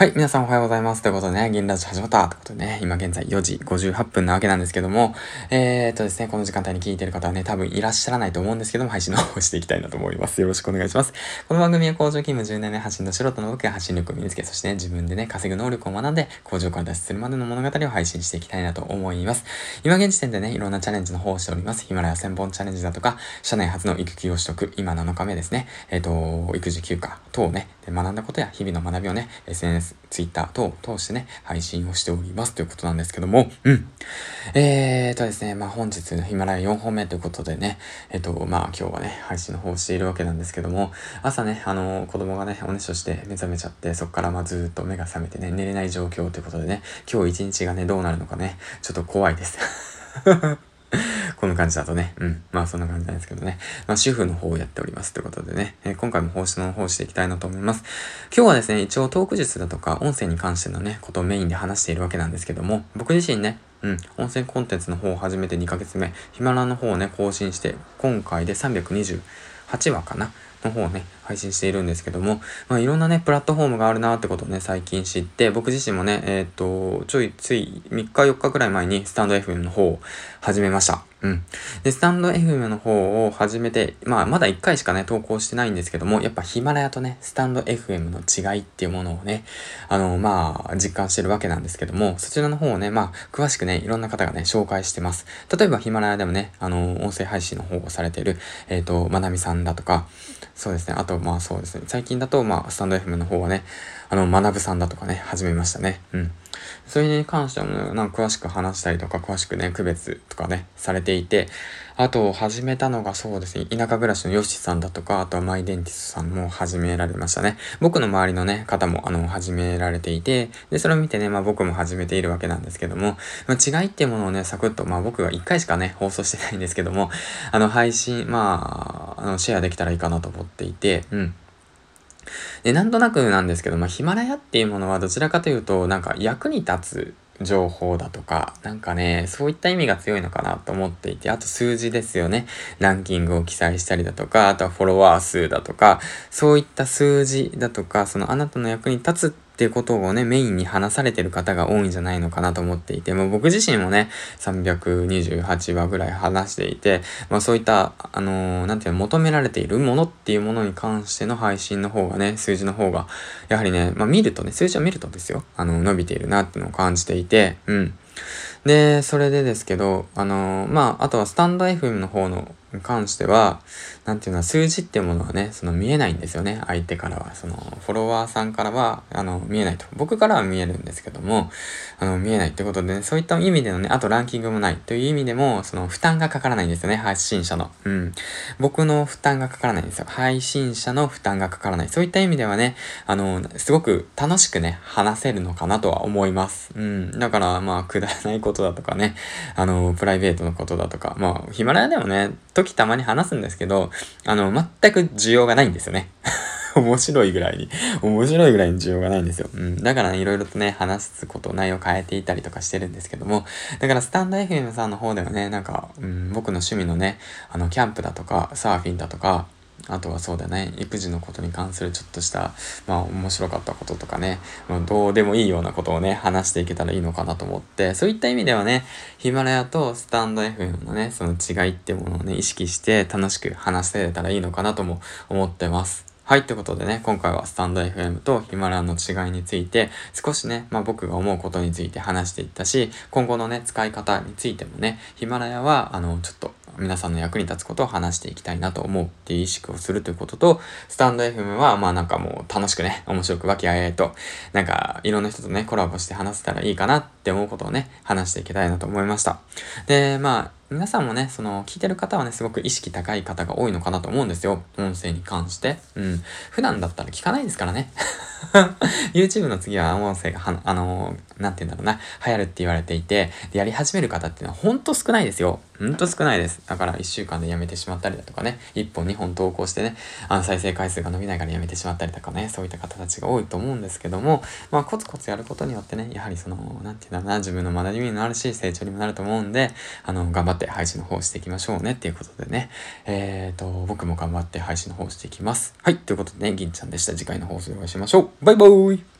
はい、皆さんおはようございます。ということでね、銀ラジ始まったということでね、今現在4時58分なわけなんですけども、えーとですね、この時間帯に聞いてる方はね、多分いらっしゃらないと思うんですけども、配信の方していきたいなと思います。よろしくお願いします。この番組は工場勤務10年目発信の素人の僕が発信力を身につけ、そしてね、自分でね、稼ぐ能力を学んで、工場から脱出するまでの物語を配信していきたいなと思います。今現時点でね、いろんなチャレンジの方をしております。ヒマラヤ1000本チャレンジだとか、社内初の育休を取得、今7日目ですね、えっ、と、育児休暇等をね、学んだことや日々の学びをね、SNS、Twitter 等を通してね、配信をしておりますということなんですけども、うん。えーとですね、まあ本日のヒマラヤ4本目ということでね、えっと、まあ今日はね、配信の方をしているわけなんですけども、朝ね、あの、子供がね、おねしょして目覚めちゃって、そこからまあずっと目が覚めてね、寝れない状況ということでね、今日一日がね、どうなるのかね、ちょっと怖いです。この感じだとね、うん。まあそんな感じなんですけどね。まあ主婦の方をやっておりますということでね、えー、今回も放送の方をしていきたいなと思います。今日はですね、一応トーク術だとか音声に関してのね、ことをメインで話しているわけなんですけども、僕自身ね、うん、音声コンテンツの方を始めて2ヶ月目、ヒマラの方をね、更新して、今回で328話かなの方をね、配信しているんですけども、まあ、いろんなね、プラットフォームがあるなってことをね、最近知って、僕自身もね、えっ、と、ちょいつい3日4日くらい前にスタンド FM の方を始めました。うん。で、スタンド FM の方を始めて、まあ、まだ1回しかね、投稿してないんですけども、やっぱヒマラヤとね、スタンド FM の違いっていうものをね、あの、まあ、実感してるわけなんですけども、そちらの方をね、まあ、詳しくね、いろんな方がね、紹介してます。例えば、ヒマラヤでもね、あの、音声配信の方をされてる、えっ、ー、と、まなみさんだとか、そうですね、あと、まあそうですね、最近だと、まあ、スタンド FM の方はね、あの、学さんだとかね、始めましたね。うん。それに関してはも、なんか詳しく話したりとか、詳しくね、区別とかね、されていて、あと、始めたのがそうですね、田舎暮らしのヨシさんだとか、あとはマイデンティスさんも始められましたね。僕の周りのね、方も、あの、始められていて、で、それを見てね、まあ僕も始めているわけなんですけども、まあ、違いっていうものをね、サクッと、まあ僕が1回しかね、放送してないんですけども、あの、配信、まあ、あの、シェアできたらいいかなと思っていて、うん。で、なんとなくなんですけど、まあ、ヒマラヤっていうものはどちらかというと、なんか役に立つ情報だとか、なんかね、そういった意味が強いのかなと思っていて、あと数字ですよね。ランキングを記載したりだとか、あとはフォロワー数だとか、そういった数字だとか、そのあなたの役に立つっていうことをね、メインに話されてる方が多いんじゃないのかなと思っていて、まあ、僕自身もね、328話ぐらい話していて、まあそういった、あのー、なんていうの、求められているものっていうものに関しての配信の方がね、数字の方が、やはりね、まあ見るとね、数字を見るとですよ、あの、伸びているなっていうのを感じていて、うん。で、それでですけど、あのー、まあ、あとはスタンド FM の方の関しては、なんていうのは数字っていうものはね、その見えないんですよね。相手からは。そのフォロワーさんからは、あの、見えないと。僕からは見えるんですけども、あの、見えないってことでね、そういった意味でのね、あとランキングもないという意味でも、その負担がかからないんですよね。発信者の。うん。僕の負担がかからないんですよ。配信者の負担がかからない。そういった意味ではね、あの、すごく楽しくね、話せるのかなとは思います。うん。だから、まあ、くだらないことだとかね、あの、プライベートのことだとか、まあ、ヒマラヤでもね、時たまに話すんですけど、あの、全く需要がないんですよね。面白いぐらいに、面白いぐらいに需要がないんですよ。うん。だからね、いろいろとね、話すこと、内容変えていたりとかしてるんですけども、だからスタンド FM さんの方ではね、なんか、うん、僕の趣味のね、あの、キャンプだとか、サーフィンだとか、あとはそうだね、育児のことに関するちょっとした、まあ面白かったこととかね、まあ、どうでもいいようなことをね、話していけたらいいのかなと思って、そういった意味ではね、ヒマラヤとスタンド FM のね、その違いってものをね、意識して楽しく話せれたらいいのかなとも思ってます。はい、ということでね、今回はスタンド FM とヒマラヤの違いについて、少しね、まあ僕が思うことについて話していったし、今後のね、使い方についてもね、ヒマラヤは、あの、ちょっと皆さんの役に立つことを話していきたいなと思うっていう意識をするということと、スタンド FM はまあなんかもう楽しくね、面白く和気あいあいと、なんかいろんな人とね、コラボして話せたらいいかなって思うことをね、話していきたいなと思いました。で、まあ、皆さんもね、その、聞いてる方はね、すごく意識高い方が多いのかなと思うんですよ。音声に関して。うん。普段だったら聞かないですからね。YouTube の次は音声がは、あのー、なんて言うんだろうな、流行るって言われていて、で、やり始める方っていうのはほんと少ないですよ。ほんと少ないです。だから1週間でやめてしまったりだとかね、1本2本投稿してね、あの再生回数が伸びないからやめてしまったりとかね、そういった方たちが多いと思うんですけども、まあコツコツやることによってね、やはりその、なんて言うんだろうな、自分の学びにもなるし、成長にもなると思うんで、あの、頑張ってって配信の方していきましょうねっていうことでね、えっ、ー、と、僕も頑張って配信の方していきます。はい、ということでね、銀ちゃんでした。次回の放送でお会いしましょう。バイバーイ